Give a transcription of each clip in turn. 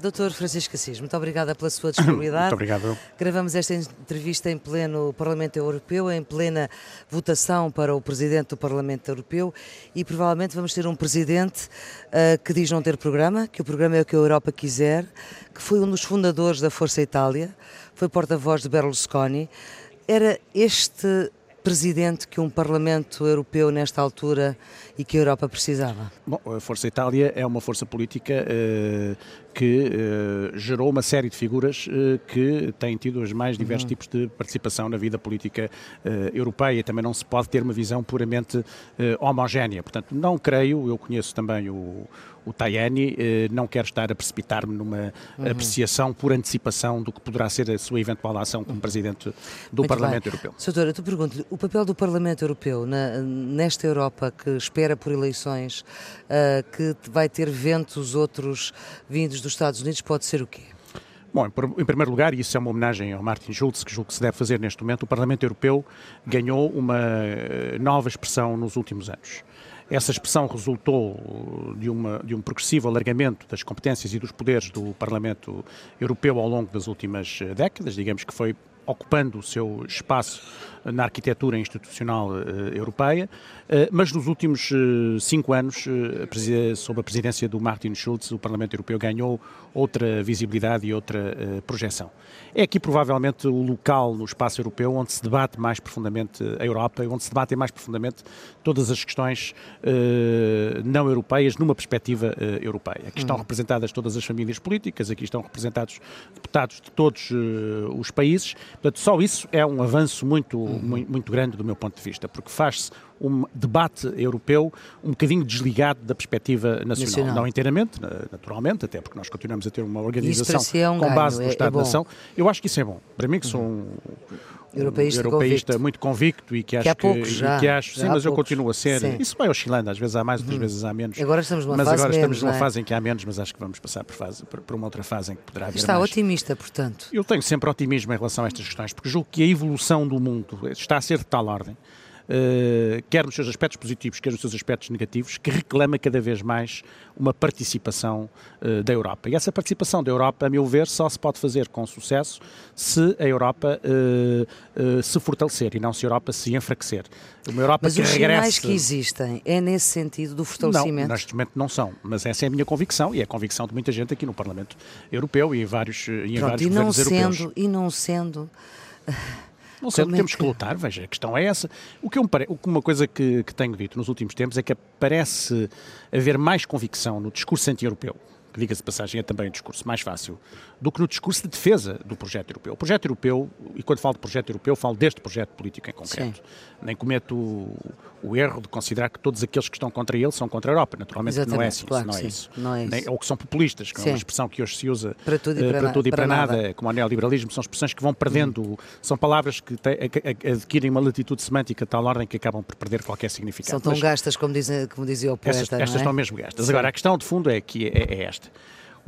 Doutor Francisco Assis, muito obrigada pela sua disponibilidade. muito obrigado. Gravamos esta entrevista em pleno Parlamento Europeu, em plena votação para o Presidente do Parlamento Europeu e provavelmente vamos ter um Presidente uh, que diz não ter programa, que o programa é o que a Europa quiser, que foi um dos fundadores da Força Itália, foi porta-voz de Berlusconi. Era este presidente que um Parlamento Europeu nesta altura e que a Europa precisava? Bom, a Força Itália é uma força política uh, que uh, gerou uma série de figuras uh, que têm tido os mais diversos uhum. tipos de participação na vida política europeia. Também não se pode ter uma visão puramente homogénea. Portanto, não creio, eu conheço também o, o Tajani, não quero estar a precipitar-me numa uhum. apreciação por antecipação do que poderá ser a sua eventual ação como Presidente do Muito Parlamento bem. Europeu. Soutora, tu pergunto-lhe, o papel do Parlamento Europeu na, nesta Europa que espera por eleições, uh, que vai ter ventos outros vindos dos Estados Unidos, pode ser o quê? Bom, em primeiro lugar, e isso é uma homenagem ao Martin Schulz, que julgo que se deve fazer neste momento, o Parlamento Europeu ganhou uma eh, nova expressão nos últimos anos. Essa expressão resultou de, uma, de, um progressivo alargamento das competências e dos poderes do Parlamento Europeu ao longo das últimas eh, décadas, digamos que foi ocupando o seu espaço na arquitetura institucional uh, europeia, uh, mas nos últimos uh, cinco anos, sob a presidência do Martin Schulz, o Parlamento Europeu ganhou outra visibilidade e outra projeção. É aqui provavelmente o local no espaço europeu onde se debate mais profundamente a Europa, onde se debatem mais profundamente todas as questões não europeias numa perspectiva europeia. Aqui estão hum. representadas todas as famílias políticas, aqui estão representados deputados de todos os países, portanto só isso é um avanço muito muito, grande do meu ponto de vista, porque faz-se um debate europeu um bocadinho desligado da perspectiva nacional. nacional. Não inteiramente, naturalmente, até porque nós continuamos a ter uma organização é um com ganho, base no é, é Estado-nação. Eu acho que isso é bom. Para mim, que sou um europeísta, europeísta convicto. muito convicto e que acho que, que, já, que acho, sim, mas eu continuo a ser. Sim. Isso vai oscilando, às vezes há mais, outras hum. vezes há menos. Agora estamos numa mas fase agora menos, estamos numa é? fase em que há menos, mas acho que vamos passar por, fase, por, por uma outra fase em que poderá haver Está mais. otimista, portanto. Eu tenho sempre otimismo em relação a estas questões, porque julgo que a evolução do mundo está a ser de tal ordem quer nos seus aspectos positivos, quer nos seus aspectos negativos, que reclama cada vez mais uma participação uh, da Europa. E essa participação da Europa, a meu ver, só se pode fazer com sucesso se a Europa uh, se fortalecer e não se a Europa se enfraquecer. Uma Europa mas que os regresse... sinais que existem é nesse sentido do fortalecimento? Não, neste momento não são, mas essa é a minha convicção e é a convicção de muita gente aqui no Parlamento Europeu e em vários, em Pronto, vários e não governos sendo, europeus. E não sendo não sei, é temos que... lutar, veja, a questão é essa. O que eu pare... Uma coisa que, que tenho dito nos últimos tempos é que parece haver mais convicção no discurso anti-europeu que diga-se de passagem é também um discurso mais fácil, do que no discurso de defesa do projeto europeu. O projeto europeu, e quando falo de projeto europeu, falo deste projeto político em concreto. Sim. Nem cometo o, o, erro de considerar que todos aqueles que estão contra ele são contra a Europa. Naturalmente Exatamente, não é assim, claro não, é isso. não é isso. Nem, ou que são populistas, que sim. é uma expressão que hoje se usa para tudo e para, uh, para, tudo e para, para nada. nada, como o neoliberalismo, são expressões que vão perdendo, uhum. são palavras que te, adquirem uma latitude semântica de tal ordem que acabam por perder qualquer significado. São tão Mas, gastas como, dizem, como dizia o poeta, Estas, estas é? estão mesmo gastas. Sim. Agora, a questão de fundo é que é, é esta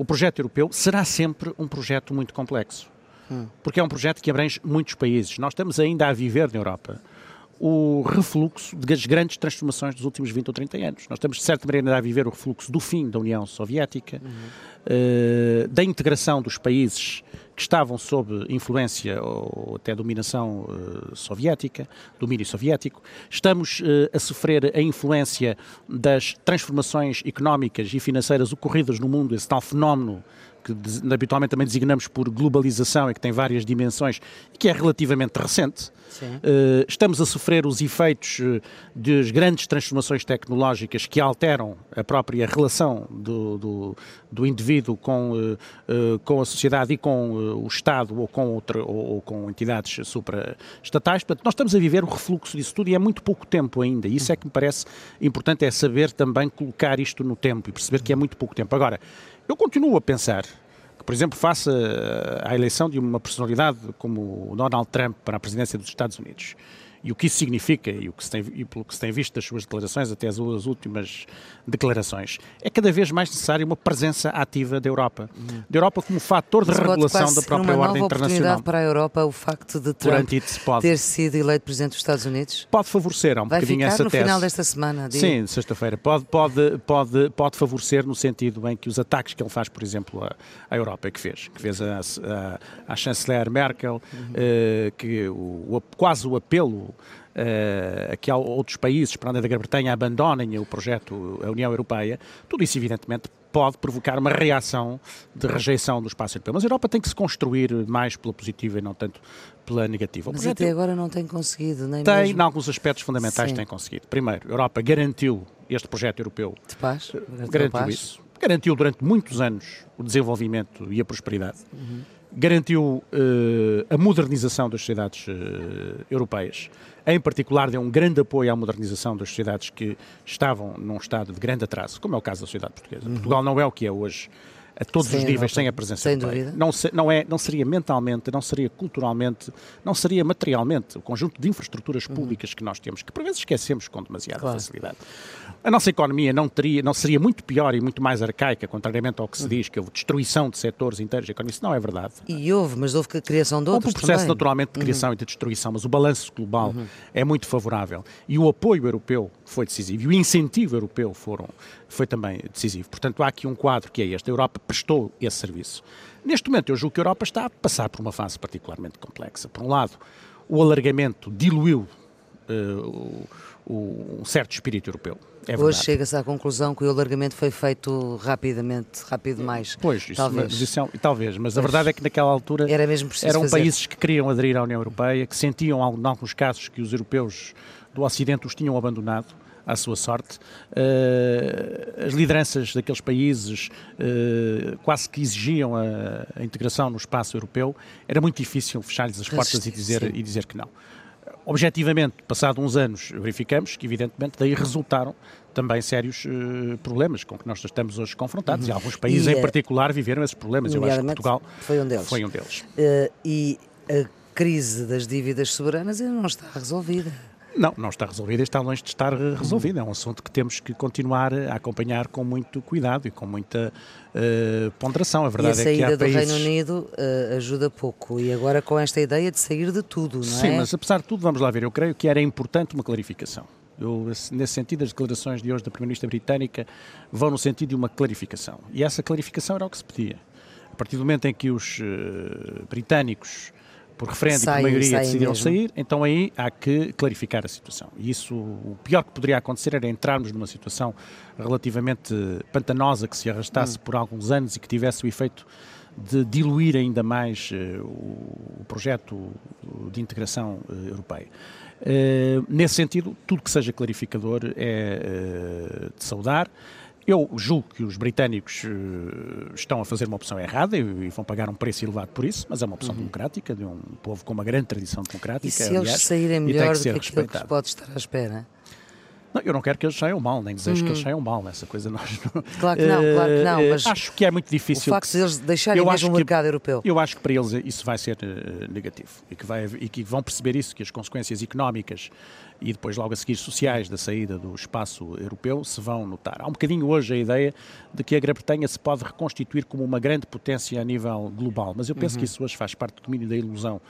o projeto europeu será sempre um projeto muito complexo. Hum. Porque é um projeto que abrange muitos países. Nós estamos ainda a viver na Europa o refluxo das grandes transformações dos últimos 20 ou 30 anos. Nós estamos, de certa maneira, a viver o refluxo do fim da União Soviética, uhum. uh, da integração dos países estavam sob influência ou até dominação uh, soviética, domínio soviético. Estamos uh, a sofrer a influência das transformações económicas e financeiras ocorridas no mundo, esse tal fenómeno que habitualmente também designamos por globalização e que tem várias dimensões e que é relativamente recente. Uh, estamos a sofrer os efeitos uh, das grandes transformações tecnológicas que alteram a própria relação do, do, do indivíduo com, uh, com a sociedade e com o Estado ou com, outra, ou, ou com entidades supraestatais. Portanto, nós estamos a viver o refluxo disso tudo e é muito pouco tempo ainda. Isso é que me parece importante, é saber também colocar isto no tempo e perceber que é muito pouco tempo. Agora, eu continuo a pensar que, por exemplo, faça a eleição de uma personalidade como Donald Trump para a presidência dos Estados Unidos E o que isso significa, e, o que se tem, e pelo que se tem visto das suas declarações, até as, as últimas declarações, é cada vez mais necessária uma presença ativa da Europa. Uhum. Da Europa como fator de Mas regulação da própria ordem internacional. para a Europa o facto de Trump ter sido eleito Presidente dos Estados Unidos? Pode favorecer, há um Vai bocadinho essa no tese. final desta semana? Digo. Sim, sexta-feira. Pode, pode, pode, pode favorecer no sentido em que os ataques que ele faz, por exemplo, à, à Europa, que fez, que fez a, a, a chanceler Merkel, uhum. uh, que o, o, quase o apelo a que outros países, para além da Grã-Bretanha, abandonem o projeto, a União Europeia, tudo isso, evidentemente, pode provocar uma reação de rejeição do espaço europeu. Mas a Europa tem que se construir mais pela positiva e não tanto pela negativa. Mas até agora não tem conseguido, nem Tem, mesmo... em alguns aspectos fundamentais, Sim. tem conseguido. Primeiro, a Europa garantiu este projeto europeu. De paz? Garantiu paz. isso. Garantiu durante muitos anos o desenvolvimento e a prosperidade. Uhum. Garantiu uh, a modernização das sociedades uh, europeias em particular deu um grande apoio à modernização das sociedades que estavam num estado de grande atraso, como é o caso da sociedade portuguesa. Uhum. Portugal não é o que é hoje a todos sem os níveis sem a presença sem europeia. Não, se, não, é, não seria mentalmente, não seria culturalmente, não seria materialmente o conjunto de infraestruturas uhum. públicas uhum. que nós temos, que por vezes esquecemos com demasiada claro. facilidade. A nossa economia não, teria, não seria muito pior e muito mais arcaica, contrariamente ao que se uhum. diz, que houve destruição de setores inteiros da economia. Isso não é verdade. E houve, mas houve criação de outros Houve um processo também. naturalmente de criação uhum. e de destruição, mas o balanço global uhum. é muito favorável. E o apoio europeu foi decisivo e o incentivo europeu foram, foi também decisivo. Portanto, há aqui um quadro que é este. A Europa prestou esse serviço. Neste momento, eu julgo que a Europa está a passar por uma fase particularmente complexa. Por um lado, o alargamento diluiu uh, o, um certo espírito europeu. É Hoje chega-se à conclusão que o alargamento foi feito rapidamente, rápido demais. Pois, isso, talvez. Mas, isso é, talvez, mas pois. a verdade é que naquela altura Era mesmo eram fazer. países que queriam aderir à União Europeia, que sentiam, em alguns casos, que os europeus do Ocidente os tinham abandonado à sua sorte. Uh, as lideranças daqueles países uh, quase que exigiam a, integração no espaço europeu. Era muito difícil fechar-lhes as portas e dizer, e dizer que não. Objetivamente, passados uns anos, verificamos que, evidentemente, daí resultaram também sérios uh, problemas com que nós estamos hoje confrontados. Uhum. E alguns países, e, em particular, viveram esses problemas. Eu acho que Portugal foi um deles. Foi um deles. Uh, e a crise das dívidas soberanas ainda não está resolvida. Não, não está resolvida e está longe de estar resolvida. É um assunto que temos que continuar a acompanhar com muito cuidado e com muita uh, ponderação. A verdade e a saída é que há do países... Reino Unido uh, ajuda pouco e agora com esta ideia de sair de tudo, não Sim, é? Sim, mas apesar de tudo, vamos lá ver, eu creio que era importante uma clarificação. Eu, nesse sentido, as declarações de hoje da Primeira-Ministra Britânica vão no sentido de uma clarificação. E essa clarificação era o que se pedia. A partir do momento em que os uh, britânicos por referendo e por maioria decidiram mesmo. sair, então aí há que clarificar a situação. E isso, o pior que poderia acontecer era entrarmos numa situação relativamente pantanosa que se arrastasse hum. por alguns anos e que tivesse o efeito de diluir ainda mais uh, o projeto de integração uh, europeia. Uh, nesse sentido, tudo que seja clarificador é de saudar. Eu julgo que os britânicos uh, estão a fazer uma opção errada e, e, vão pagar um preço elevado por isso, mas é uma opção uhum. democrática, de um povo com uma grande tradição democrática. E se aliás, eles saírem melhor do que aquilo que pode estar à espera? Não, eu não quero que eles saiam mal, nem desejo que eles uhum. saiam mal. Essa coisa nós não. Claro que não, claro que não. Eh, mas acho que é muito difícil. O facto de eles deixarem mesmo o mercado europeu. Eu acho que para eles isso vai ser uh, negativo e que, vai, e que vão perceber isso, que as consequências económicas e depois logo a seguir sociais da saída do espaço europeu se vão notar. Há um bocadinho hoje a ideia de que a Grã-Bretanha se pode reconstituir como uma grande potência a nível global, mas eu penso uhum. que isso hoje faz parte do domínio da ilusão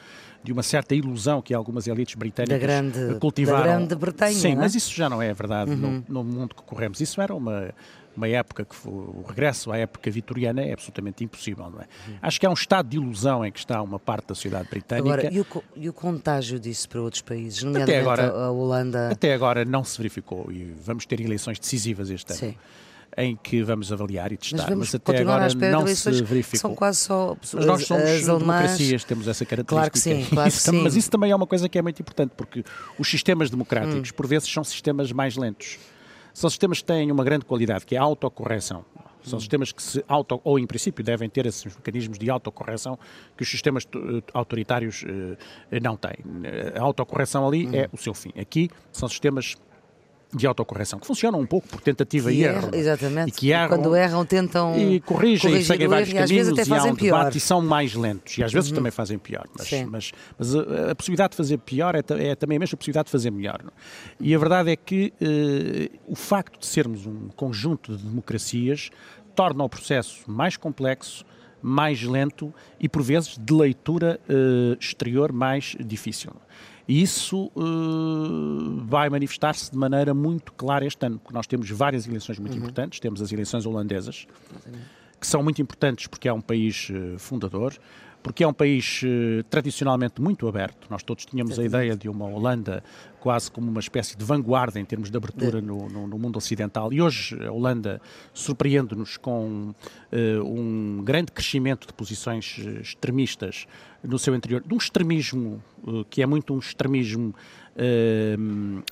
de uma certa ilusão que algumas elites britânicas da grande, cultivaram. Da grande Bretanha, Sim, é? mas isso já não é verdade uhum. no, no, mundo que corremos. Isso era uma, uma época que foi, o regresso à época vitoriana é absolutamente impossível, não é? Uhum. Acho que é um estado de ilusão em que está uma parte da sociedade britânica. Agora, e o, e o contágio disso para outros países, nomeadamente até agora, a Holanda? Até agora não se verificou e vamos ter eleições decisivas este ano. Sim em que vamos avaliar e testar, mas, mas até agora não se verificou. São quase só mas nós somos as democracias, temos essa característica. Claro que sim, claro que sim. Mas isso também é uma coisa que é muito importante, porque os sistemas democráticos, hum. por vezes, são sistemas mais lentos. São sistemas que têm uma grande qualidade, que é a autocorreção. São hum. sistemas que se auto, ou em princípio devem ter esses mecanismos de autocorreção que os sistemas eh, autoritários uh, não têm. A autocorreção ali hum. é o seu fim. Aqui são sistemas de autocorreção, que funcionam um pouco por tentativa que e erro. Erra, exatamente. E que erram, quando erram tentam e corrigem e seguem vários erro, caminhos e até e há fazem um pior. debate e são mais lentos e às vezes uhum. também fazem pior. Mas, mas, mas a, a, possibilidade de fazer pior é, é, também a mesma possibilidade de fazer melhor. Não? E a verdade é que uh, o facto de sermos um conjunto de democracias torna o processo mais complexo, mais lento e, por vezes, de leitura uh, exterior mais difícil. Isso uh, vai manifestar-se de maneira muito clara este ano, porque nós temos várias eleições muito uhum. importantes. Temos as eleições holandesas, que são muito importantes porque é um país uh, fundador porque é um país eh, tradicionalmente muito aberto. Nós todos tínhamos a ideia de uma Holanda quase como uma espécie de vanguarda em termos de abertura no, no, no mundo ocidental. E hoje a Holanda surpreende-nos com uh, um grande crescimento de posições eh, extremistas no seu interior, de um extremismo que é muito um extremismo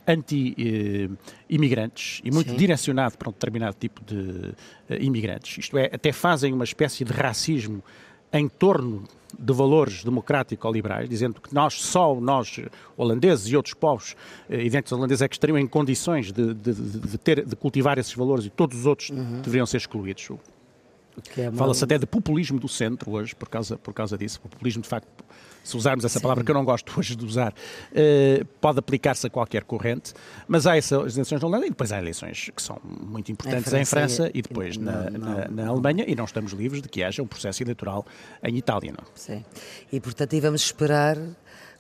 anti-imigrantes e muito Sim. direcionado para um determinado tipo de imigrantes. Isto é, até fazem uma espécie de racismo em torno de valores democrático-liberais, dizendo que nós, só nós, holandeses e outros povos eh, idênticos holandeses, é que estariam em condições de, de, de, ter, de cultivar esses valores e todos os outros uhum. deveriam ser excluídos. É Fala-se até de populismo do centro hoje, por causa, por causa disso. Populismo, de facto, se usarmos essa Sim. palavra que eu não gosto hoje de usar, uh, pode aplicar-se a qualquer corrente, mas há essas eleições na Holanda e depois há eleições que são muito importantes em França, em França e, depois na, na, na, Alemanha e não estamos livres de que haja um processo eleitoral em Itália. Não? Sim. E, portanto, aí vamos esperar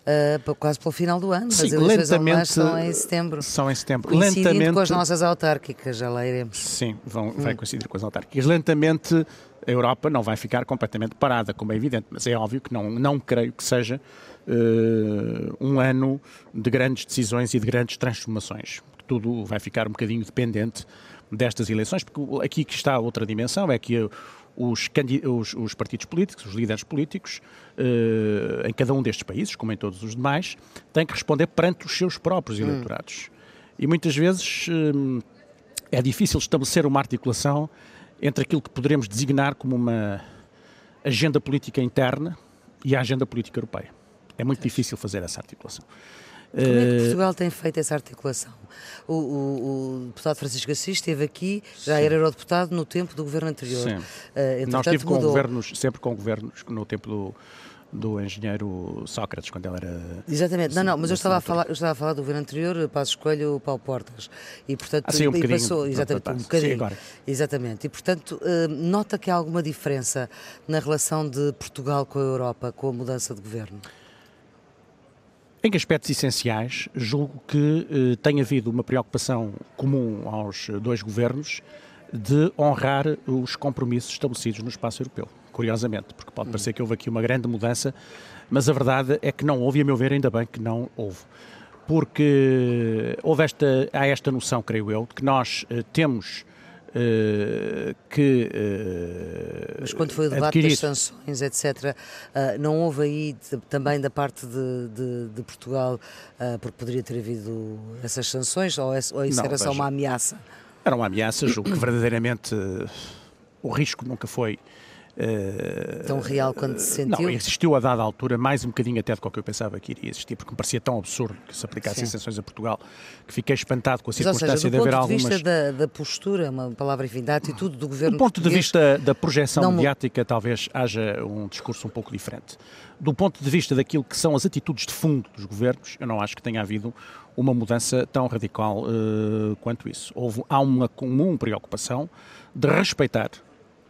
Uh, quase pelo final do ano. Sim, As eleições lentamente são em setembro. São em setembro. Lentamente com as nossas autárquicas, já lá iremos. Sim, vão, hum. vai coincidir com as autárquicas. Lentamente a Europa não vai ficar completamente parada, como é evidente, mas é óbvio que não, não creio que seja uh, um ano de grandes decisões e de grandes transformações. Tudo vai ficar um bocadinho dependente destas eleições, porque aqui que está outra dimensão, é que os, os, os, partidos políticos, os líderes políticos, eh, em cada um destes países, como em todos os demais, têm que responder perante os seus próprios hum. eleitorados. E muitas vezes eh, é difícil estabelecer uma articulação entre aquilo que poderemos designar como uma agenda política interna e a agenda política europeia. É muito difícil fazer essa articulação. Como é que Portugal tem feito essa articulação? O, o, o deputado Francisco Assis esteve aqui, já Sim. era eurodeputado no tempo do governo anterior. Sim. Uh, Nós estive com governos, sempre com governos no tempo do, do engenheiro Sócrates, quando ele era. Exatamente, não, não, mas eu estava, a falar, eu estava a falar do governo anterior, Passo Escolho, Paulo Portas. E portanto. Ah, sim, um e passou, exatamente, um bocadinho. Sim, agora. Exatamente. E portanto, nota que há alguma diferença na relação de Portugal com a Europa, com a mudança de governo? Em aspectos essenciais, julgo que eh, tem havido uma preocupação comum aos dois governos de honrar os compromissos estabelecidos no espaço europeu. Curiosamente, porque pode parecer que houve aqui uma grande mudança, mas a verdade é que não houve, e a meu ver, ainda bem que não houve. Porque houve esta, há esta noção, creio eu, de que nós eh, temos que. Uh, Mas quando foi o debate adquirir... das sanções, etc., uh, não houve aí também da parte de, de, de Portugal, porque poderia ter havido essas sanções, ou, isso não, era veja, só uma ameaça? Era uma ameaça, julgo que verdadeiramente o risco nunca foi Uh, tão real quando se sentiu? Não, existiu a dada altura, mais um bocadinho até do que eu pensava que iria existir, porque me parecia tão absurdo que se aplicasse sanções a Portugal, que fiquei espantado com a circunstância seja, de haver algumas... do ponto de vista da, da, postura, uma palavra, enfim, da atitude do governo Do ponto de vista da projeção não... mediática, talvez haja um discurso um pouco diferente. Do ponto de vista daquilo que são as atitudes de fundo dos governos, eu não acho que tenha havido uma mudança tão radical uh, quanto isso. Houve, há uma comum preocupação de respeitar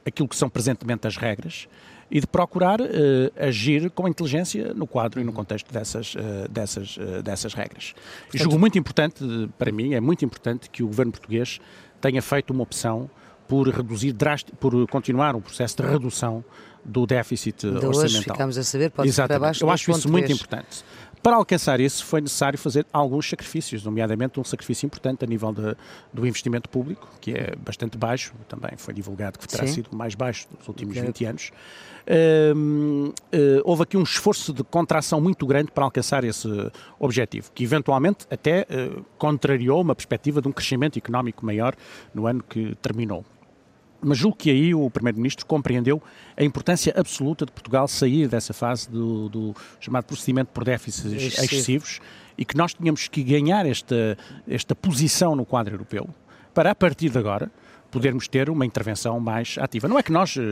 aquilo que são presentemente as regras e de procurar uh, agir com inteligência no quadro e no contexto dessas, uh, dessas, uh, dessas regras. Portanto, e julgo muito importante, para mim, é muito importante que o governo português tenha feito uma opção por reduzir por continuar um processo de redução do déficit de orçamental. Hoje ficamos a saber, pode Exatamente. para baixo Eu acho isso muito importante. Para alcançar isso, foi necessário fazer alguns sacrifícios, nomeadamente um sacrifício importante a nível de, do investimento público, que é bastante baixo, também foi divulgado que terá Sim. sido mais baixo nos últimos okay. 20 anos. Uh, uh, houve aqui um esforço de contração muito grande para alcançar esse objetivo, que eventualmente até uh, contrariou uma perspectiva de um crescimento económico maior no ano que terminou. Mas julgo que aí o Primeiro-Ministro compreendeu a importância absoluta de Portugal sair dessa fase do, do chamado procedimento por déficits excessivos e que nós tínhamos que ganhar esta, esta posição no quadro europeu para, a partir de agora, podermos ter uma intervenção mais ativa. Não é que nós eh,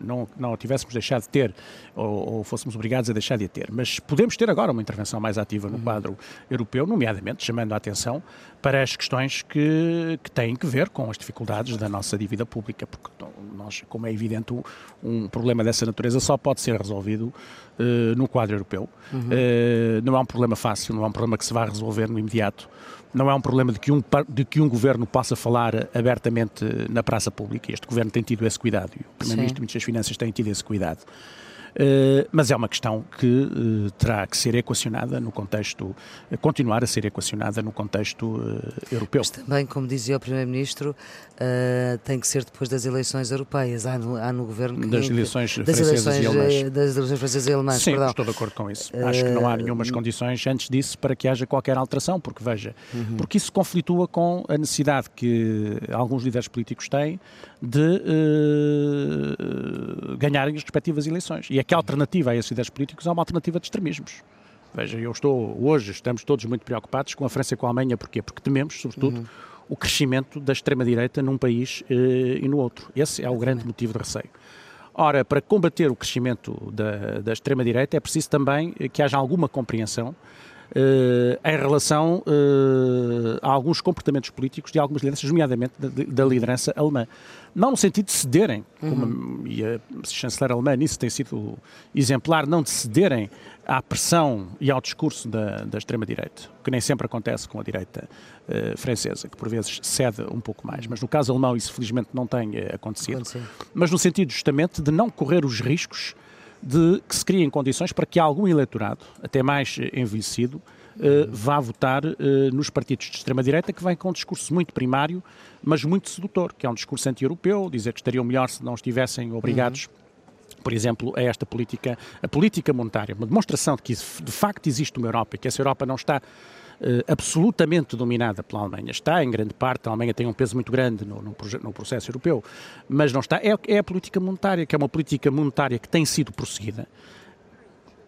não, não a tivéssemos deixado de ter ou, ou, fôssemos obrigados a deixar de a ter, mas podemos ter agora uma intervenção mais ativa no quadro europeu, nomeadamente chamando a atenção para as questões que, que têm que ver com as dificuldades da nossa dívida pública, porque nós, como é evidente, um problema dessa natureza só pode ser resolvido uh, no quadro europeu. Uhum. Uh, não é um problema fácil, não é um problema que se vai resolver no imediato não é um problema de que um, de que um governo possa falar abertamente na praça pública. Este governo tem tido esse cuidado e o Primeiro-Ministro e o Ministro das Finanças têm tido esse cuidado. Uh, mas é uma questão que uh, terá que ser equacionada no contexto, uh, continuar a ser equacionada no contexto europeu. Mas também, como dizia o Primeiro-Ministro, tem que ser depois das eleições europeias. Há no, há no governo que, das eleições das francesas eleições, e alemãs. Das eleições francesas e alemãs, Sim, perdão. estou de acordo com isso. Acho que não há nenhumas condições antes disso para que haja qualquer alteração, porque veja, uhum. porque isso conflitua com a necessidade que alguns líderes políticos têm de ganharem as respectivas eleições. E é que a alternativa a esses líderes políticos é uma alternativa de extremismos. Veja, eu estou, hoje estamos todos muito preocupados com a França e com a Alemanha, porquê? Porque tememos, sobretudo, uhum. o crescimento da extrema-direita num país eh, e no outro. Esse é o grande motivo de receio. Ora, para combater o crescimento da, da extrema-direita é preciso também que haja alguma compreensão Uh, em relação uh, a alguns comportamentos políticos de algumas lideranças, nomeadamente da, da liderança alemã. Não no sentido de cederem, como, uhum. e a chanceler alemã nisso tem sido exemplar, não de cederem à pressão e ao discurso da, da extrema-direita, que nem sempre acontece com a direita uh, francesa, que por vezes cede um pouco mais. Mas no caso alemão isso felizmente não tem acontecido. Aconteceu. Mas no sentido justamente de não correr os riscos de que se criem condições para que algum eleitorado, até mais envelhecido, Uh, vá votar uh, nos partidos de extrema-direita que vem com um discurso muito primário, mas muito sedutor, que é um discurso anti-europeu, dizer que estariam melhor se não estivessem obrigados. Uhum. Por exemplo, a esta política, a política monetária, uma demonstração de que de facto existe uma Europa e que essa Europa não está absolutamente dominada pela Alemanha. Está, em grande parte, a Alemanha tem um peso muito grande no, no, no processo europeu, mas não está. É, é a política monetária, que é uma política monetária que tem sido prosseguida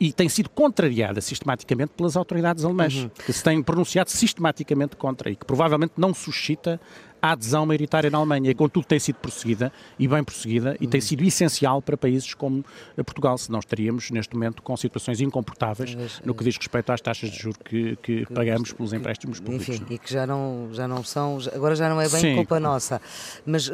e tem sido contrariada sistematicamente pelas autoridades alemãs, uhum. que se têm pronunciado sistematicamente contra e que provavelmente não suscita a adesão maioritária na Alemanha, e contudo tem sido prosseguida e bem prosseguida e tem sido essencial para países como Portugal, senão estaríamos neste momento com situações incomportáveis no que diz respeito às taxas de juros que, que, que pagamos pelos empréstimos públicos. Enfim, e que já não, já não são, agora já não é bem Sim. culpa nossa. Mas, uh,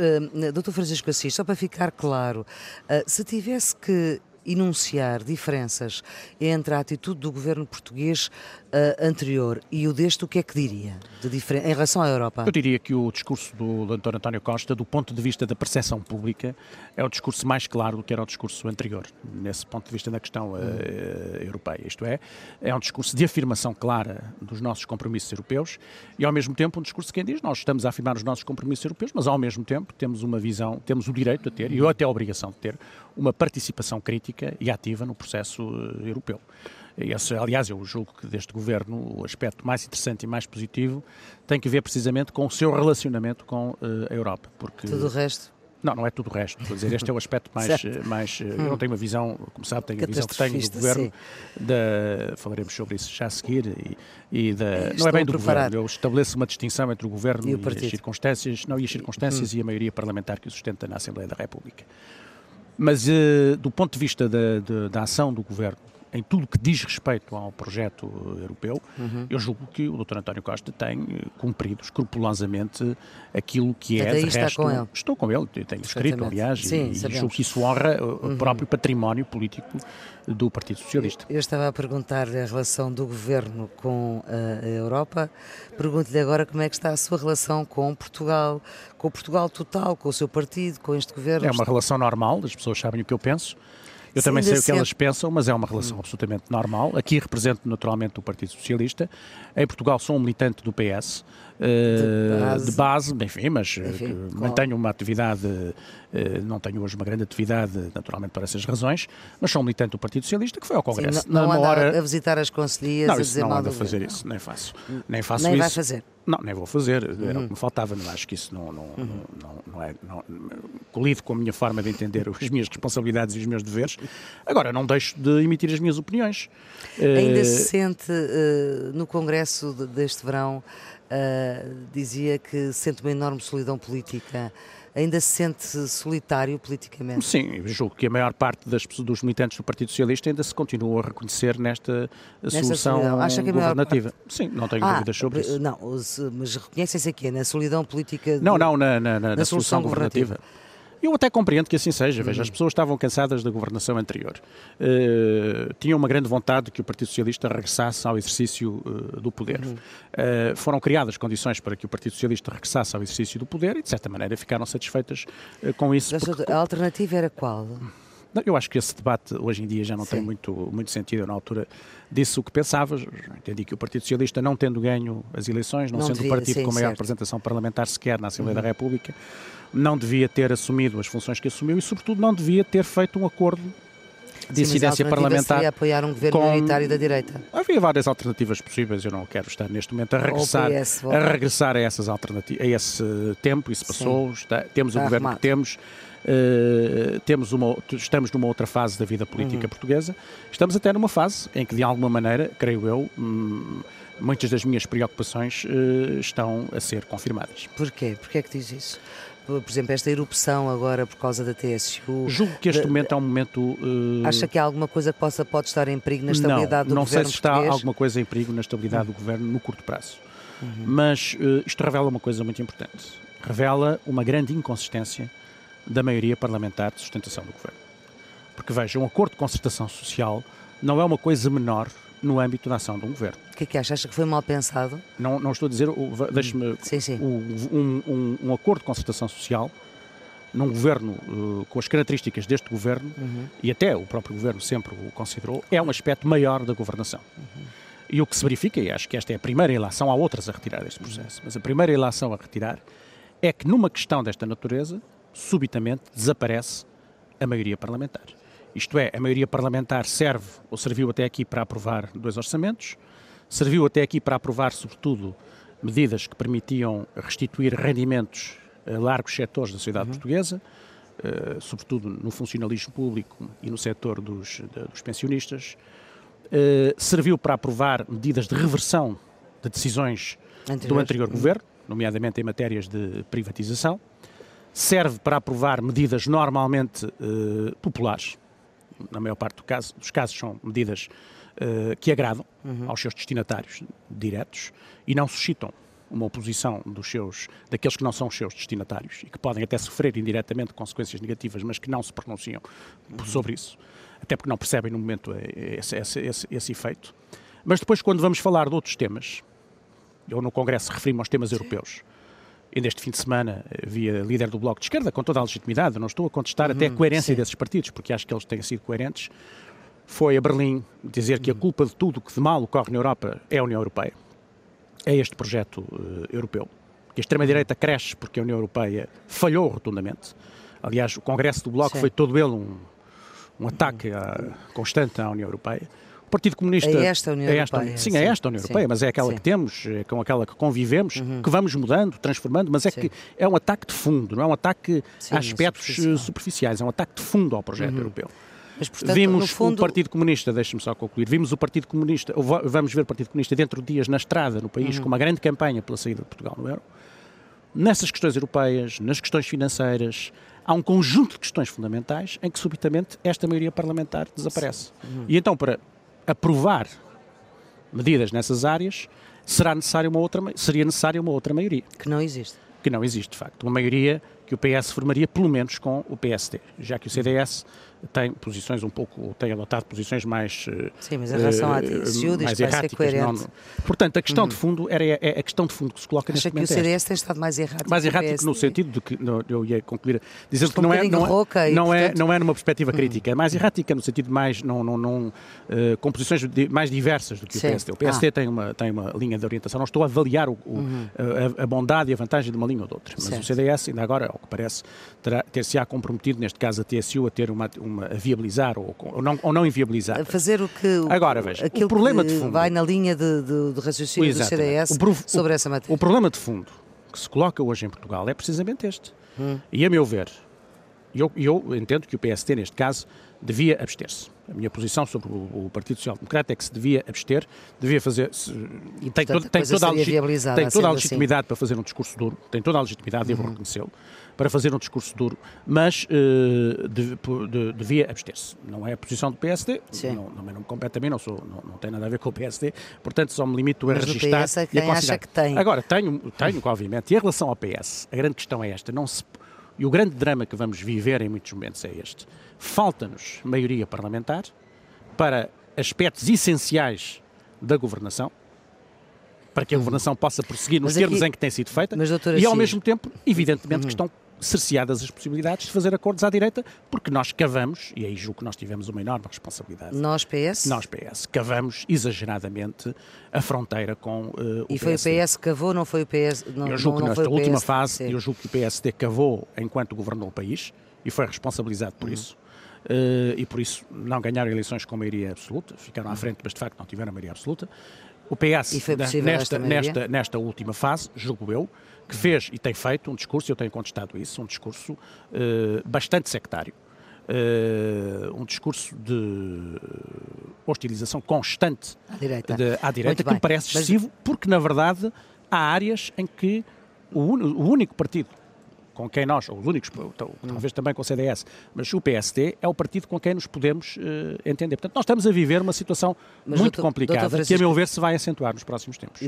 Dr. Francisco Assis, só para ficar claro, uh, se tivesse que enunciar diferenças entre a atitude do governo português uh, anterior e o deste, o que é que diria de em relação à Europa? Eu diria que o discurso do, Dr. António Costa, do ponto de vista da percepção pública, é o discurso mais claro do que era o discurso anterior, nesse ponto de vista da questão uh, europeia. Isto é, é um discurso de afirmação clara dos nossos compromissos europeus e, ao mesmo tempo, um discurso que diz nós estamos a afirmar os nossos compromissos europeus, mas, ao mesmo tempo, temos uma visão, temos o direito a ter, e até a obrigação de ter, uma participação crítica e ativa no processo uh, europeu. Esse, aliás, eu julgo que deste governo o aspecto mais interessante e mais positivo tem que ver precisamente com o seu relacionamento com uh, a Europa. Porque... Tudo o resto? Não, não é tudo o resto. Quer dizer, este é o aspecto mais. mais uh, eu não tenho uma visão, como sabe, tenho a visão que tenho do governo. Da, falaremos sobre isso já a seguir. E, e da, não é bem do preparar. governo. Eu estabeleço uma distinção entre o governo e, e as circunstâncias, não, e as circunstâncias hum. e a maioria parlamentar que o sustenta na Assembleia da República. Mas uh, do ponto de vista da, da, da ação do governo em tudo que diz respeito ao projeto europeu, uhum. eu julgo que o Dr. António Costa tem eh, cumprido escrupulosamente aquilo que é, de resto... Com ele. Estou com ele, tenho escrito, aliás, Sim, e, julgo que isso honra o uhum. próprio património político do Partido Socialista. Eu, eu estava a perguntar-lhe a relação do Governo com a Europa, pergunto-lhe agora como é que está a sua relação com Portugal, com Portugal total, com o seu partido, com este Governo. É uma relação normal, as pessoas sabem o que eu penso, eu também sei o que elas pensam, mas é uma relação absolutamente normal. Aqui represento naturalmente o Partido Socialista. Em Portugal sou um militante do PS. Uh, de, base. de base, enfim, mas eh, enfim, mantenho uma atividade, uh, não tenho hoje uma grande atividade, naturalmente por essas razões, mas sou um militante do Partido Socialista que foi ao Congresso. Sim, não, não anda hora... a visitar as conselheiras, não, a dizer não mal ando a fazer isso, nem faço. Nem faço nem isso. vai fazer. Não, nem vou fazer, era uhum. o que me faltava, não acho que isso não, não, uhum. não, não, é, não, colide com a minha forma de entender as minhas responsabilidades e os meus deveres. Agora, não deixo de emitir as minhas opiniões. Ainda uh... se sente uh, no Congresso deste verão, uh, dizia que sente uma enorme solidão política ainda se sente solitário politicamente? Sim, julgo que a maior parte das, dos militantes do Partido Socialista ainda se continua a reconhecer nesta, nesta solução Acha que a governativa. Parte... Sim, não tenho ah, dúvidas sobre isso. Não, mas reconhecem-se aqui na solidão política? De, não, não, na, na, na, na solução, solução governativa. governativa. Eu até compreendo que assim seja. Veja, as uhum. pessoas estavam cansadas da governação anterior. Uh, tinham uma grande vontade de que o Partido Socialista regressasse ao exercício uh, do poder. Uhum. Uh, foram criadas condições para que o Partido Socialista regressasse ao exercício do poder e, de certa maneira, ficaram satisfeitas com isso. Porque... A alternativa era qual? Eu acho que esse debate hoje em dia já não Sim. tem muito, muito sentido. Eu, na altura, disse o que pensava. Entendi que o Partido Socialista, não tendo ganho as eleições, não, não sendo o partido sim, com maior certo. representação parlamentar sequer na Assembleia uhum. da República, não devia ter assumido as funções que assumiu e, sobretudo, não devia ter feito um acordo de incidência parlamentar. Seria apoiar um governo com... minoritário da direita? Havia várias alternativas possíveis. Eu não quero estar neste momento a regressar, a regressar a essas alternativas, a esse tempo. Isso passou. Está, temos Está o governo arrumado. que temos. Uh, temos uma, estamos numa outra fase da vida política uhum. portuguesa. Estamos até numa fase em que, de alguma maneira, creio eu, hum, muitas das minhas preocupações uh, estão a ser confirmadas. Porquê? Porquê é que diz isso? Por exemplo, esta erupção agora por causa da TSU. Julgo que este de, momento é um momento. Uh... Acha que há alguma coisa que possa, pode estar em perigo na estabilidade não, do não governo? Não sei se está português? alguma coisa em perigo na estabilidade uhum. do governo no curto prazo. Uhum. Mas uh, isto revela uma coisa muito importante. Revela uma grande inconsistência da maioria parlamentar de sustentação do governo. Porque veja, um acordo de concertação social não é uma coisa menor no âmbito da ação de um governo. O que é que acha? Acha que foi mal pensado? Não, não estou a dizer, deixe-me, um, um, um, acordo de concertação social num governo uh, com as características deste governo, uhum. e até o próprio governo sempre o considerou, é um aspecto maior da governação. Uhum. E o que se verifica, e acho que esta é a primeira ilação, há outras a retirar deste processo, mas a primeira ilação a retirar é que numa questão desta natureza, subitamente desaparece a maioria parlamentar. Isto é, a maioria parlamentar serve ou serviu até aqui para aprovar dois orçamentos, serviu até aqui para aprovar, sobretudo, medidas que permitiam restituir rendimentos a largos setores da sociedade uhum. portuguesa, uh, sobretudo no funcionalismo público e no setor dos, de, dos pensionistas. Uh, serviu para aprovar medidas de reversão de decisões Anterior. do anterior uhum. governo, nomeadamente em matérias de privatização. Serve para aprovar medidas normalmente uh, populares, na maior parte do caso, dos casos são medidas uh, que agradam uhum. aos seus destinatários diretos e não suscitam uma oposição dos seus, daqueles que não são os seus destinatários e que podem até sofrer indiretamente consequências negativas, mas que não se pronunciam uhum. sobre isso, até porque não percebem no momento esse, esse, esse, esse, efeito. Mas depois, quando vamos falar de outros temas, eu no Congresso referi-me aos temas europeus, Ainda este fim de semana havia líder do Bloco de Esquerda, com toda a legitimidade, não estou a contestar uhum, até a uhum, coerência sim. desses partidos, porque acho que eles têm sido coerentes, foi a Berlim dizer que a culpa de tudo que de mal ocorre na Europa é a União Europeia. É este projeto uh, europeu. Que a extrema-direita cresce porque a União Europeia falhou rotundamente. Aliás, o Congresso do Bloco sim. foi todo ele um, um ataque a, constante à União Europeia. Partido Comunista. É esta a União é esta, Europeia. Sim, sim, é esta a União sim. Europeia, mas é aquela sim. que temos, é com aquela que convivemos, uhum. que vamos mudando, transformando, mas é que é um ataque de fundo, não é um ataque a aspectos superficial. superficiais, é um ataque de fundo ao projeto uhum. europeu. Mas, portanto, vimos fundo... o Partido Comunista, deixe-me só concluir, vimos o Partido Comunista, vamos ver o Partido Comunista dentro de dias na estrada no país, uhum. com uma grande campanha pela saída de Portugal no euro. Nessas questões europeias, nas questões financeiras, há um conjunto de questões fundamentais em que subitamente esta maioria parlamentar desaparece. Uhum. E então, para aprovar medidas nessas áreas, será necessária uma outra, seria necessária uma outra maioria. Que não existe. Que não existe, de facto. Uma maioria que o PS formaria pelo menos com o PSD, já que o CDS tem posições um pouco, tem adotado posições mais eh, Sim, mas em relação uh, à TSU mais erráticas. Coerente. Não, portanto, a questão uhum. de fundo era é, é a questão de fundo que se coloca Acha neste momento. Acha que o CDS tem estado mais errático Mais errático no sentido de que, não, eu ia concluir, dizendo que não, é, não, é, não, é, não é numa perspectiva uhum. crítica, é mais errática no sentido de mais, não, não, não, uh, com posições mais diversas do que Sim. o PSD. O PSD ah. tem, uma, tem uma linha de orientação, não estou a avaliar o, o, uhum. a, a, bondade e a vantagem de uma linha ou de outra, mas certo. o CDS, ainda agora, ao que parece, ter-se-á comprometido, neste caso a TSU, a ter uma, uma a viabilizar ou, ou, não, ou não inviabilizar. A fazer o que. Agora, veja, aquilo o problema que de fundo. vai na linha de, de, de raciocínio Exatamente. do CDS O sobre essa matéria. O problema de fundo que se coloca hoje em Portugal é precisamente este. Hum. E a meu ver, eu, eu entendo que o PSD, neste caso, devia abster-se. A minha posição sobre o, Partido Social Democrata é que se devia abster, devia fazer. se- E, tem, portanto, todo- a tem toda a, tem toda a sendo assim. Uhum. legitimidade para fazer um discurso duro, tem toda a legitimidade, devo reconhecê-lo, para fazer um discurso duro, mas de- de- devia abster-se. Não é a posição do PSD, Sim. não, também não me compete a mim, não, sou, não, não tem nada a ver com o PSD, portanto só me limito a Mas registar PS é e a acha que tem. Agora, tenho, tenho, obviamente, e em relação ao PS, a grande questão é esta, não se, e o grande drama que vamos viver em muitos momentos é este. Falta-nos maioria parlamentar para aspectos essenciais da governação, para que a governação possa prosseguir nos aqui- termos em que tem sido feita, Mas, doutora e ao Cid- mesmo tempo, evidentemente, que estão cerceadas as possibilidades de fazer acordos à direita, porque nós cavamos, e aí julgo que nós tivemos uma enorme responsabilidade, Nós, PS? nós PS, cavamos exageradamente a fronteira com eh, o E foi o. PS que cavou, não foi o PS? Não, Eu julgo não, que nesta última PS, fase, sim. eu julgo que o PSD cavou enquanto governou o país e foi responsabilizado Uhum. por isso. Eh, e por isso não ganharam eleições com maioria absoluta, ficaram à frente, mas de facto não tiveram maioria absoluta. O PS, Uhum. E nesta, nesta, nesta última fase, julgo eu, que fez e tem feito um discurso, eu tenho contestado isso, um discurso eh, bastante sectário. Eh, um discurso de hostilização constante À direita. de- à direita, que me parece Mas- excessivo, porque na verdade há áreas em que o, uni- o único partido com quem nós, ou os únicos, tal- Hum. talvez também com o CDS, mas o PSD é o partido com quem nos podemos eh, entender. Portanto, nós estamos a viver uma situação Mas, muito doutor- complicada, doutor que a meu ver se vai acentuar nos próximos tempos.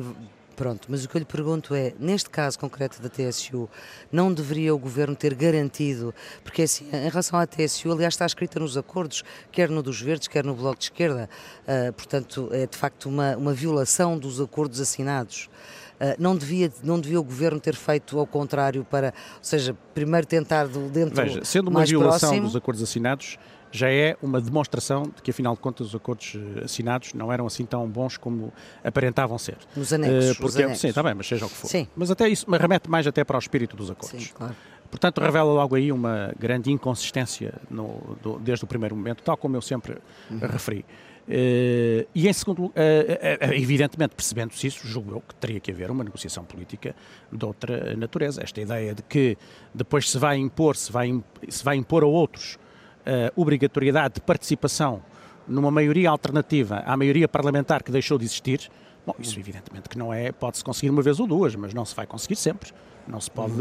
Pronto, mas o que eu lhe pergunto é, neste caso concreto da TSU, não deveria o Governo ter garantido, porque assim, em relação à TSU, aliás está escrita nos acordos, quer no dos Verdes, quer no Bloco de Esquerda, ah, portanto é de facto uma, uma violação dos acordos assinados. Ah, não, devia, não devia o Governo ter feito ao contrário para, ou seja, primeiro tentar do dentro Veja, sendo uma violação próximo, dos acordos assinados, já é uma demonstração de que, afinal de contas, os acordos eh, assinados não eram assim tão bons como aparentavam ser. Nos anexos, os porque, anexos. Sim, está bem, mas seja o que for. Sim. Mas até isso me remete mais até para o espírito dos acordos. Sim, claro. Portanto, revela logo aí uma grande inconsistência no- do- desde o primeiro momento, tal como eu sempre Uhum. referi. Eh, e em segundo lugar, eh, eh, evidentemente, percebendo-se isso, julgo eu que teria que haver uma negociação política de outra natureza. Esta ideia de que depois se vai impor, se vai, se vai impor a outros a obrigatoriedade de participação numa maioria alternativa à maioria parlamentar que deixou de existir, bom, isso evidentemente que não é, pode-se conseguir uma vez ou duas, mas não se vai conseguir sempre. Não se pode,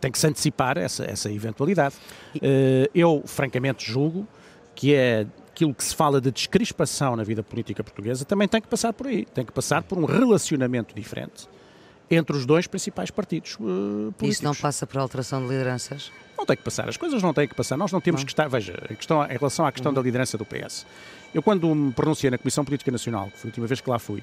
tem que se antecipar essa, essa eventualidade. Eu, francamente, julgo que é aquilo que se fala de descrispação na vida política portuguesa também tem que passar por aí, tem que passar por um relacionamento diferente entre os dois principais partidos eh, políticos. Isso não passa por alteração de lideranças? Não tem que passar, as coisas não têm que passar. Nós não temos que estar. Veja, em, questão, em relação à questão da liderança do PS, eu quando me pronunciei na Comissão Política Nacional, que foi a última vez que lá fui,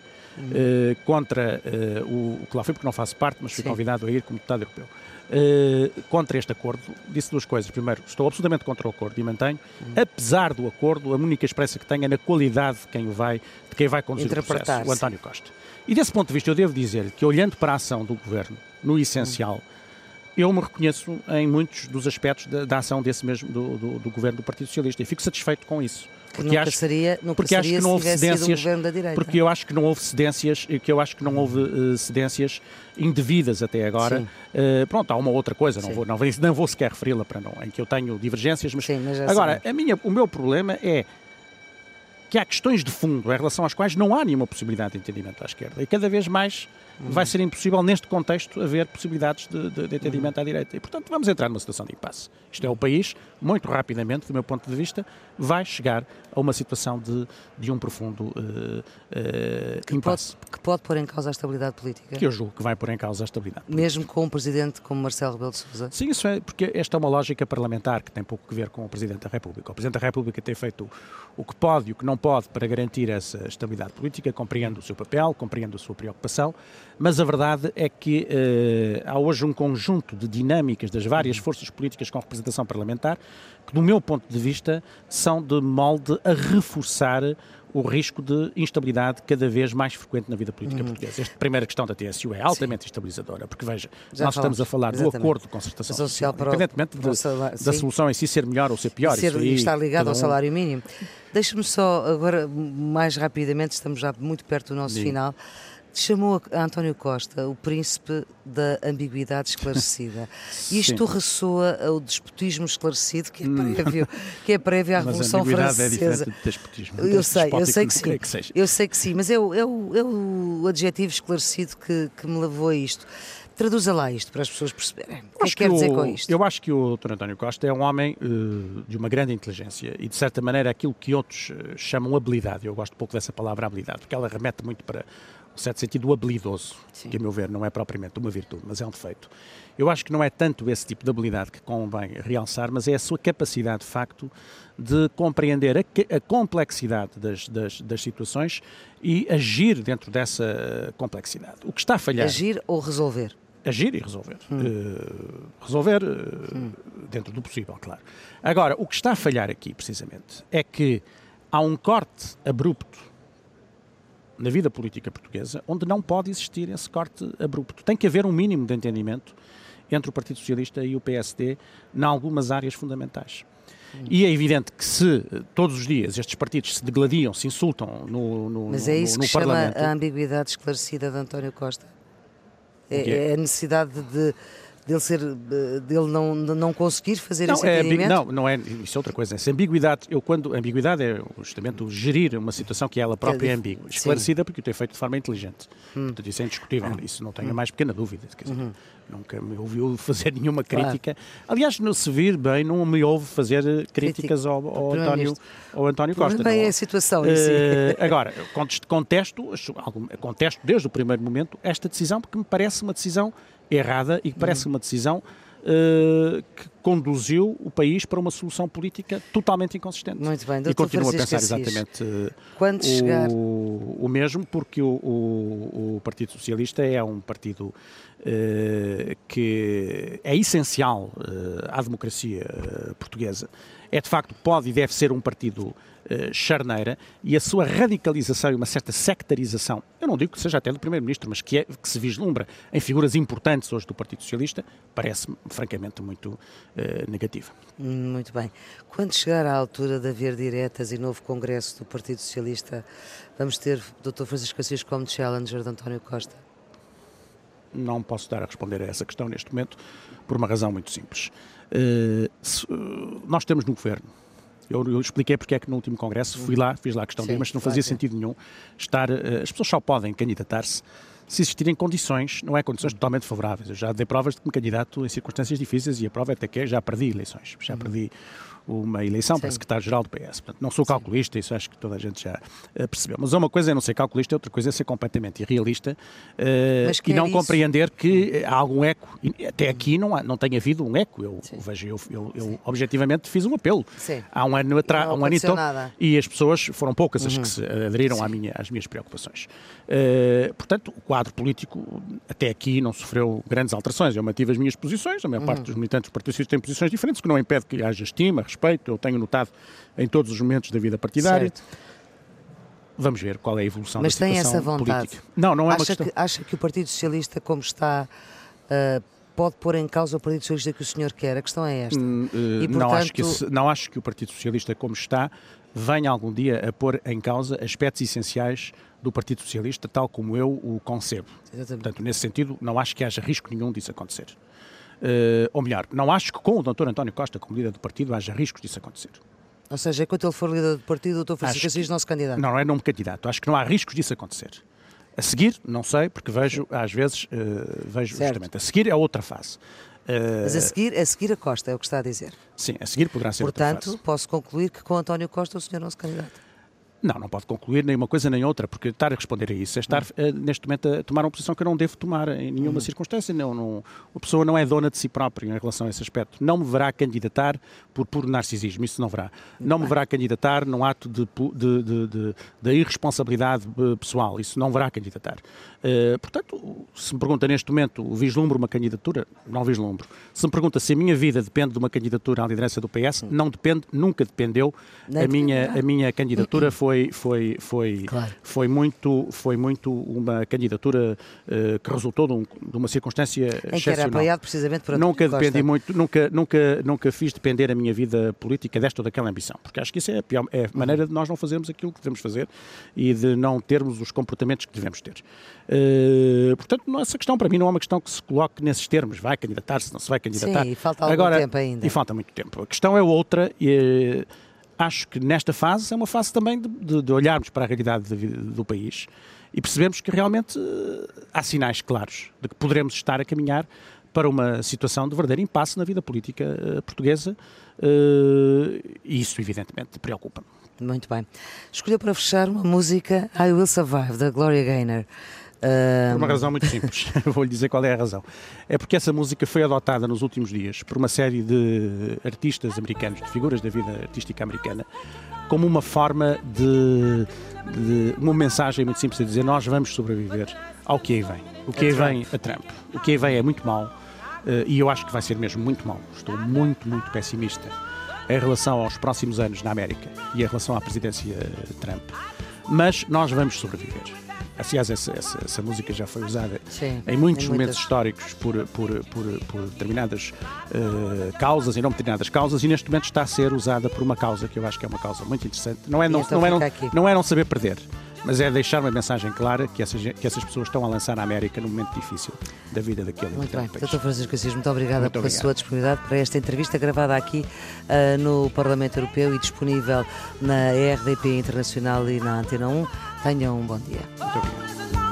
eh, contra eh, o. que lá fui porque não faço parte, mas fui Sim. convidado a ir como deputado europeu. eh, contra este acordo, disse duas coisas. Primeiro, estou absolutamente contra o acordo e mantenho, apesar do acordo, a única expressa que tenho é na qualidade de quem o vai, de quem vai conduzir o processo, o. António Costa. E desse ponto de vista, eu devo dizer que, olhando para a ação do governo, no essencial, eu me reconheço em muitos dos aspectos da, da ação desse mesmo do, do, do governo do Partido Socialista e fico satisfeito com isso. Que nunca seria, nunca porque acho que não se houve cedências, governo da direita. porque eu acho que não houve cedências e que eu acho que não houve eh, cedências indevidas até agora. Eh, pronto, há uma outra coisa, não Sim. vou, não, vou- não vou sequer referi-la para não, em que eu tenho divergências, mas, Sim, mas já agora sabemos. a minha, o meu problema é que há questões de fundo em relação às quais não há nenhuma possibilidade de entendimento à esquerda e cada vez mais vai ser impossível neste contexto haver possibilidades de, de- de entendimento à direita e portanto vamos entrar numa situação de impasse. Isto é o país, muito rapidamente, do meu ponto de vista, vai chegar a uma situação de, de um profundo eh, eh, que, pode, impasse. que pode pôr em causa a estabilidade política, Que eu julgo que vai pôr em causa a estabilidade. mesmo com um presidente como Marcelo Rebelo de Sousa. Sim, isso é porque esta é uma lógica parlamentar que tem pouco a ver com o Presidente da República. O Presidente da República tem feito o que pode e o que não pode para garantir essa estabilidade política, compreendo o seu papel, compreendo a sua preocupação, mas a verdade é que eh, há hoje um conjunto de dinâmicas das várias forças políticas com representação parlamentar que, do meu ponto de vista, são de molde a reforçar o risco de instabilidade cada vez mais frequente na vida política uhum. portuguesa. Esta primeira questão da TSU é altamente Sim. estabilizadora, porque veja, Já nós falamos, estamos a falar exatamente. do acordo de concertação social, social independentemente de, da solução em si ser melhor ou ser pior. Ser, aí, está ligado um... ao salário mínimo. Deixe-me só, agora, mais rapidamente, estamos já muito perto do nosso Sim. final chamou a António Costa o príncipe da ambiguidade esclarecida. Isto ressoa ao despotismo esclarecido que é prévio, que é prévio à Revolução a Francesa. É de despotismo. Eu sei, eu sei que sim. Que eu sei que sim, mas é o, é o, é o adjetivo esclarecido que, que me levou a isto. Traduza lá isto para as pessoas perceberem. O que é que quer dizer com isto? Eu acho que o Dr. António Costa é um homem uh, de uma grande inteligência e, de certa maneira, aquilo que outros uh, chamam habilidade. Eu gosto pouco dessa palavra habilidade, porque ela remete muito para certo sentido habilidoso, Sim. que a meu ver não é propriamente uma virtude, mas é um defeito. Eu acho que não é tanto esse tipo de habilidade que convém realçar, mas é a sua capacidade, de facto, de compreender a, a complexidade das, das, das, situações e agir dentro dessa complexidade. O que está a falhar... Agir ou resolver? Agir e resolver. Hum. Uh, resolver uh, hum. dentro do possível, claro. Agora, o que está a falhar aqui, precisamente, é que há um corte abrupto na vida política portuguesa onde não pode existir esse corte abrupto. Tem que haver um mínimo de entendimento entre o Partido Socialista e o PSD em algumas áreas fundamentais. E é evidente que se todos os dias estes partidos se degladiam, se insultam no, no Mas é isso no, no que Parlamento... chama a ambiguidade esclarecida de António Costa? É, é a necessidade de dele, ser, dele não, não conseguir fazer não, esse é, entendimento? Não, não é, isso é outra coisa. Essa ambiguidade, eu quando, ambiguidade é justamente o gerir uma situação que ela própria é, é ambígua, esclarecida Sim. porque o tem feito de forma inteligente. Hum. Portanto, isso é indiscutível, hum. isso não tenho a mais pequena dúvida. Quer dizer, uhum. Nunca me ouviu fazer nenhuma crítica. Claro. Aliás, no se vir bem, não me ouve fazer críticas ao, ao António, ao António Costa. Bem é a situação si. Uh, agora, contesto, contesto desde o primeiro momento esta decisão, porque me parece uma decisão errada e que parece uhum. uma decisão uh, que conduziu o país para uma solução política totalmente inconsistente. Muito bem, E continuo a pensar exatamente uh, Quando o, chegar... o mesmo, porque o, o, o Partido Socialista é um partido uh, que é essencial à democracia portuguesa. É de facto, pode e deve ser um partido uh, charneira e a sua radicalização e uma certa sectarização, eu não digo que seja até do Primeiro-Ministro, mas que, é, que se vislumbra em figuras importantes hoje do Partido Socialista, parece-me francamente muito uh, negativa. Muito bem. Quando chegar à altura de haver diretas e novo Congresso do Partido Socialista, vamos ter Dr. Francisco Assis como challenger de António Costa? Não posso dar a responder a essa questão neste momento, por uma razão muito simples. Uh, se, uh, nós temos no governo eu, eu, expliquei porque é que no último congresso fui lá, fiz lá a questão Sim, de, mas não fazia claro, sentido nenhum estar. Uh, as pessoas só podem candidatar-se se existirem condições, não é condições totalmente favoráveis. Eu já dei provas de que me candidato em circunstâncias difíceis e a prova é até que é, já perdi eleições, já uhum. perdi uma eleição Sim. para secretário-geral do PS. Portanto, não sou calculista, isso acho que toda a gente já uh, percebeu. Mas uma coisa é não ser calculista, outra coisa é ser completamente irrealista uh, e não isso? compreender que há algum eco. Até aqui não, há, não tem havido um eco. Eu Sim. vejo, eu, eu, eu objetivamente fiz um apelo. Sim. Há um ano atrás, um ano e tal, e as pessoas foram poucas uhum. as que uhum. se aderiram à minha, às minhas preocupações. Uh, portanto, o quadro político até aqui não sofreu grandes alterações. Eu mantive as minhas posições, a maior uhum. parte dos militantes Socialista tem posições diferentes, o que não impede que haja estima, respeito, eu tenho notado em todos os momentos da vida partidária. Certo. Vamos ver qual é a evolução Mas da situação tem essa vontade. política. Não, não é acha uma questão... Que, acha que o Partido Socialista, como está, uh, pode pôr em causa o Partido Socialista que o senhor quer? A questão é esta. Uh, e, portanto... não, acho que, não acho que o Partido Socialista, como está, venha algum dia a pôr em causa aspectos essenciais do Partido Socialista, tal como eu o concebo. Exatamente. Portanto, nesse sentido, não acho que haja risco nenhum disso acontecer. Uh, ou melhor, não acho que com o Dr. António Costa como líder do partido haja riscos disso acontecer. Ou seja, enquanto ele for líder do partido, o Dr. Francisco Assis não se candidato? Não, não é não candidato. Acho que não há riscos disso acontecer. A seguir, não sei, porque vejo, às vezes, uh, vejo certo. justamente. A seguir é outra fase. Uh, Mas a seguir, a seguir a Costa, é o que está a dizer. Sim, a seguir poderá ser Portanto, posso concluir que com António Costa o senhor não se candidata. Não, não pode concluir nem uma coisa nem outra, porque estar a responder a isso é estar uh, neste momento a tomar uma posição que eu não devo tomar em nenhuma uhum. circunstância. Não, não, a pessoa não é dona de si própria em relação a esse aspecto. Não me verá candidatar por puro narcisismo, isso não verá. Não me verá candidatar num ato de, de, de, de, de irresponsabilidade eh, pessoal, isso não verá candidatar. Uh, portanto, se me pergunta neste momento, vislumbro uma candidatura? Não vislumbro. Se me pergunta se a minha vida depende de uma candidatura à liderança do PS, não depende, nunca dependeu. a minha, a minha candidatura foi foi, foi, claro. foi, muito, foi muito uma candidatura uh, que resultou de, um, de, uma circunstância em que era apoiado precisamente por Nunca dependi muito, nunca, nunca, nunca fiz depender a minha vida política desta ou daquela ambição, porque acho que isso é a, pior, é a maneira de nós não fazermos aquilo que devemos fazer e de não termos os comportamentos que devemos ter. Uh, portanto, essa questão para mim não é uma questão que se coloque nesses termos, vai candidatar-se, não se vai candidatar. Sim, e falta algum Agora, tempo ainda. E falta muito tempo. A questão é outra e acho que nesta fase é uma fase também de, de, de olharmos para a realidade do, do país e percebemos que realmente uh, há sinais claros de que poderemos estar a caminhar para uma situação de verdadeiro impasse na vida política portuguesa e isso evidentemente preocupa-me. Muito bem. Escolheu para fechar uma música I Will Survive, da Gloria Gaynor. Por uma razão muito simples, vou-lhe dizer qual é a razão. É porque essa música foi adotada nos últimos dias por uma série de artistas americanos, de figuras da vida artística americana, como uma forma de, de uma mensagem muito simples a dizer nós vamos sobreviver ao que aí vem. O que aí vem a Trump. O que aí vem é muito mau eh, e eu acho que vai ser mesmo muito mau. Estou muito, muito pessimista em relação aos próximos anos na América e em relação à presidência Trump. Mas nós vamos sobreviver. Aliás, essa, essa, essa, música já foi usada Sim, em muitos em momentos históricos por, por, por, por determinadas uh, causas e não determinadas causas, e neste momento está a ser usada por uma causa que eu acho que é uma causa muito interessante. Não é não, então não, é, não, não é não saber perder, mas é deixar uma mensagem clara que essas, que essas pessoas estão a lançar na América num momento difícil da vida daquele Muito bem, Dr. Francisco Assis, muito obrigada muito pela obrigado. sua disponibilidade para esta entrevista gravada aqui uh, no Parlamento Europeu e disponível na RDP Internacional e na Antena 1. Tenham um bom dia. Muito obrigado.